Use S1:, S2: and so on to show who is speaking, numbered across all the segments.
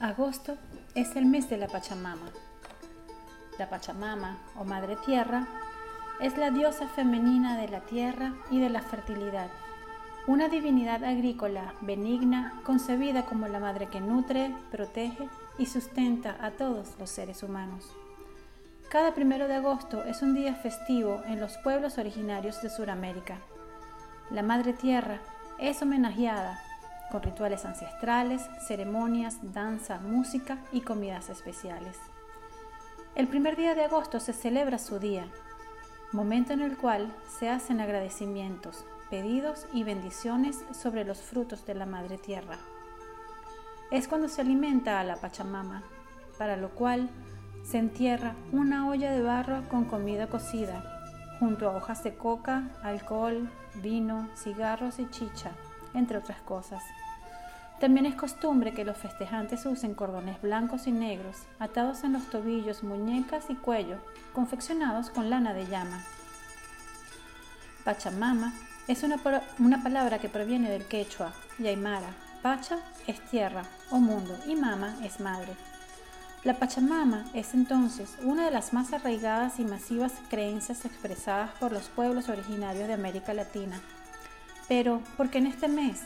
S1: Agosto es el mes de la Pachamama. La Pachamama o Madre Tierra es la diosa femenina de la tierra y de la fertilidad, una divinidad agrícola benigna concebida como la madre que nutre, protege y sustenta a todos los seres humanos. Cada primero de agosto es un día festivo en los pueblos originarios de Sudamérica. La Madre Tierra es homenajeada con rituales ancestrales, ceremonias, danza, música y comidas especiales. El primer día de agosto se celebra su día, momento en el cual se hacen agradecimientos, pedidos y bendiciones sobre los frutos de la Madre Tierra. Es cuando se alimenta a la Pachamama, para lo cual se entierra una olla de barro con comida cocida, junto a hojas de coca, alcohol, vino, cigarros y chicha, entre otras cosas. También es costumbre que los festejantes usen cordones blancos y negros atados en los tobillos, muñecas y cuello, confeccionados con lana de llama. Pachamama es una, una palabra que proviene del quechua y aymara. Pacha es tierra o mundo y mama es madre. La Pachamama es entonces una de las más arraigadas y masivas creencias expresadas por los pueblos originarios de América Latina. Pero, ¿por qué en este mes,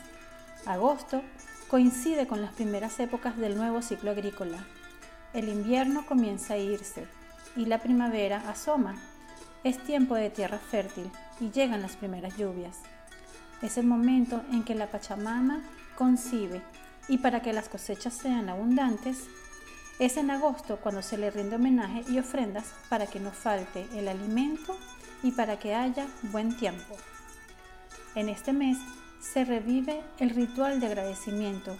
S1: agosto, coincide con las primeras épocas del nuevo ciclo agrícola. El invierno comienza a irse y la primavera asoma. Es tiempo de tierra fértil y llegan las primeras lluvias. Es el momento en que la Pachamama concibe y para que las cosechas sean abundantes, es en agosto cuando se le rinde homenaje y ofrendas para que no falte el alimento y para que haya buen tiempo. En este mes se revive el ritual de agradecimiento,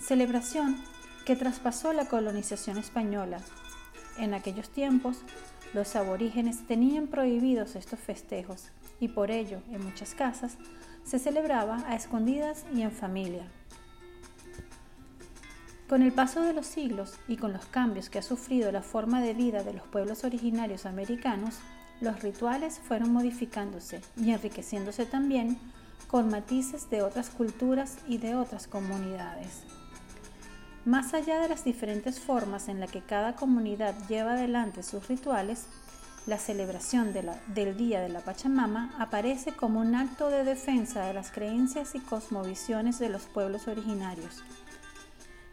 S1: celebración que traspasó la colonización española. En aquellos tiempos, los aborígenes tenían prohibidos estos festejos y por ello, en muchas casas, se celebraba a escondidas y en familia. Con el paso de los siglos y con los cambios que ha sufrido la forma de vida de los pueblos originarios americanos, los rituales fueron modificándose y enriqueciéndose también con matices de otras culturas y de otras comunidades. Más allá de las diferentes formas en las que cada comunidad lleva adelante sus rituales, la celebración del Día de la Pachamama aparece como un acto de defensa de las creencias y cosmovisiones de los pueblos originarios.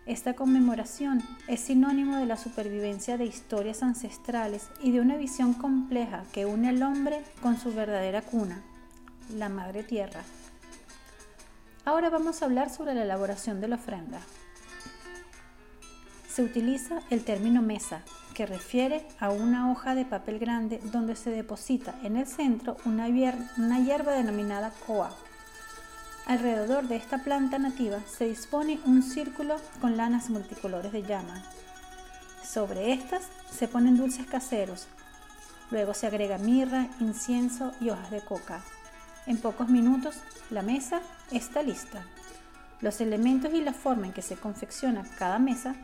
S1: Esta conmemoración es sinónimo de la supervivencia de historias ancestrales y de una visión compleja que une al hombre con su verdadera cuna, la Madre Tierra. Ahora vamos a hablar sobre la elaboración de la ofrenda. Se utiliza el término mesa, que refiere a una hoja de papel grande donde se deposita en el centro una, hierba denominada coa. Alrededor de esta planta nativa se dispone un círculo con lanas multicolores de llama. Sobre estas se ponen dulces caseros. Luego se agrega mirra, incienso y hojas de coca. En pocos minutos la mesa está lista. Los elementos y la forma en que se confecciona cada mesa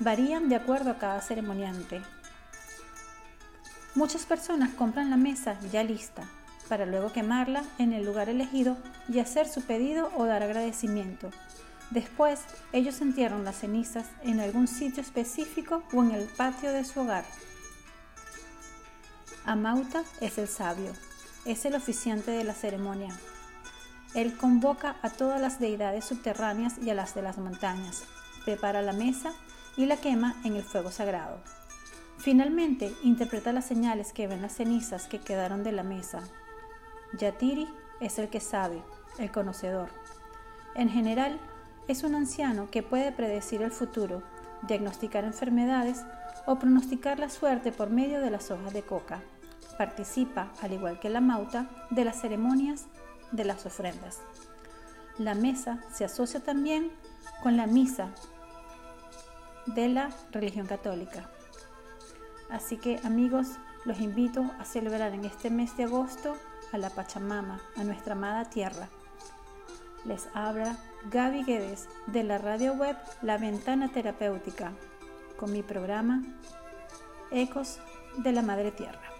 S1: varían de acuerdo a cada ceremoniante. Muchas personas compran la mesa ya lista para luego quemarla en el lugar elegido y hacer su pedido o dar agradecimiento. Después, ellos entierran las cenizas en algún sitio específico o en el patio de su hogar. Amauta es el sabio, es el oficiante de la ceremonia. Él convoca a todas las deidades subterráneas y a las de las montañas, prepara la mesa y la quema en el fuego sagrado. Finalmente, interpreta las señales que ven las cenizas que quedaron de la mesa. Yatiri es el que sabe, el conocedor. En general, es un anciano que puede predecir el futuro, diagnosticar enfermedades o pronosticar la suerte por medio de las hojas de coca participa, al igual que la mauta, de las ceremonias de las ofrendas. La mesa se asocia también con la misa de la religión católica. Así que amigos, los invito a celebrar en este mes de agosto a la Pachamama, a nuestra amada tierra. Les habla Gaby Guedes de la radio web La Ventana Terapéutica con mi programa Ecos de la Madre Tierra.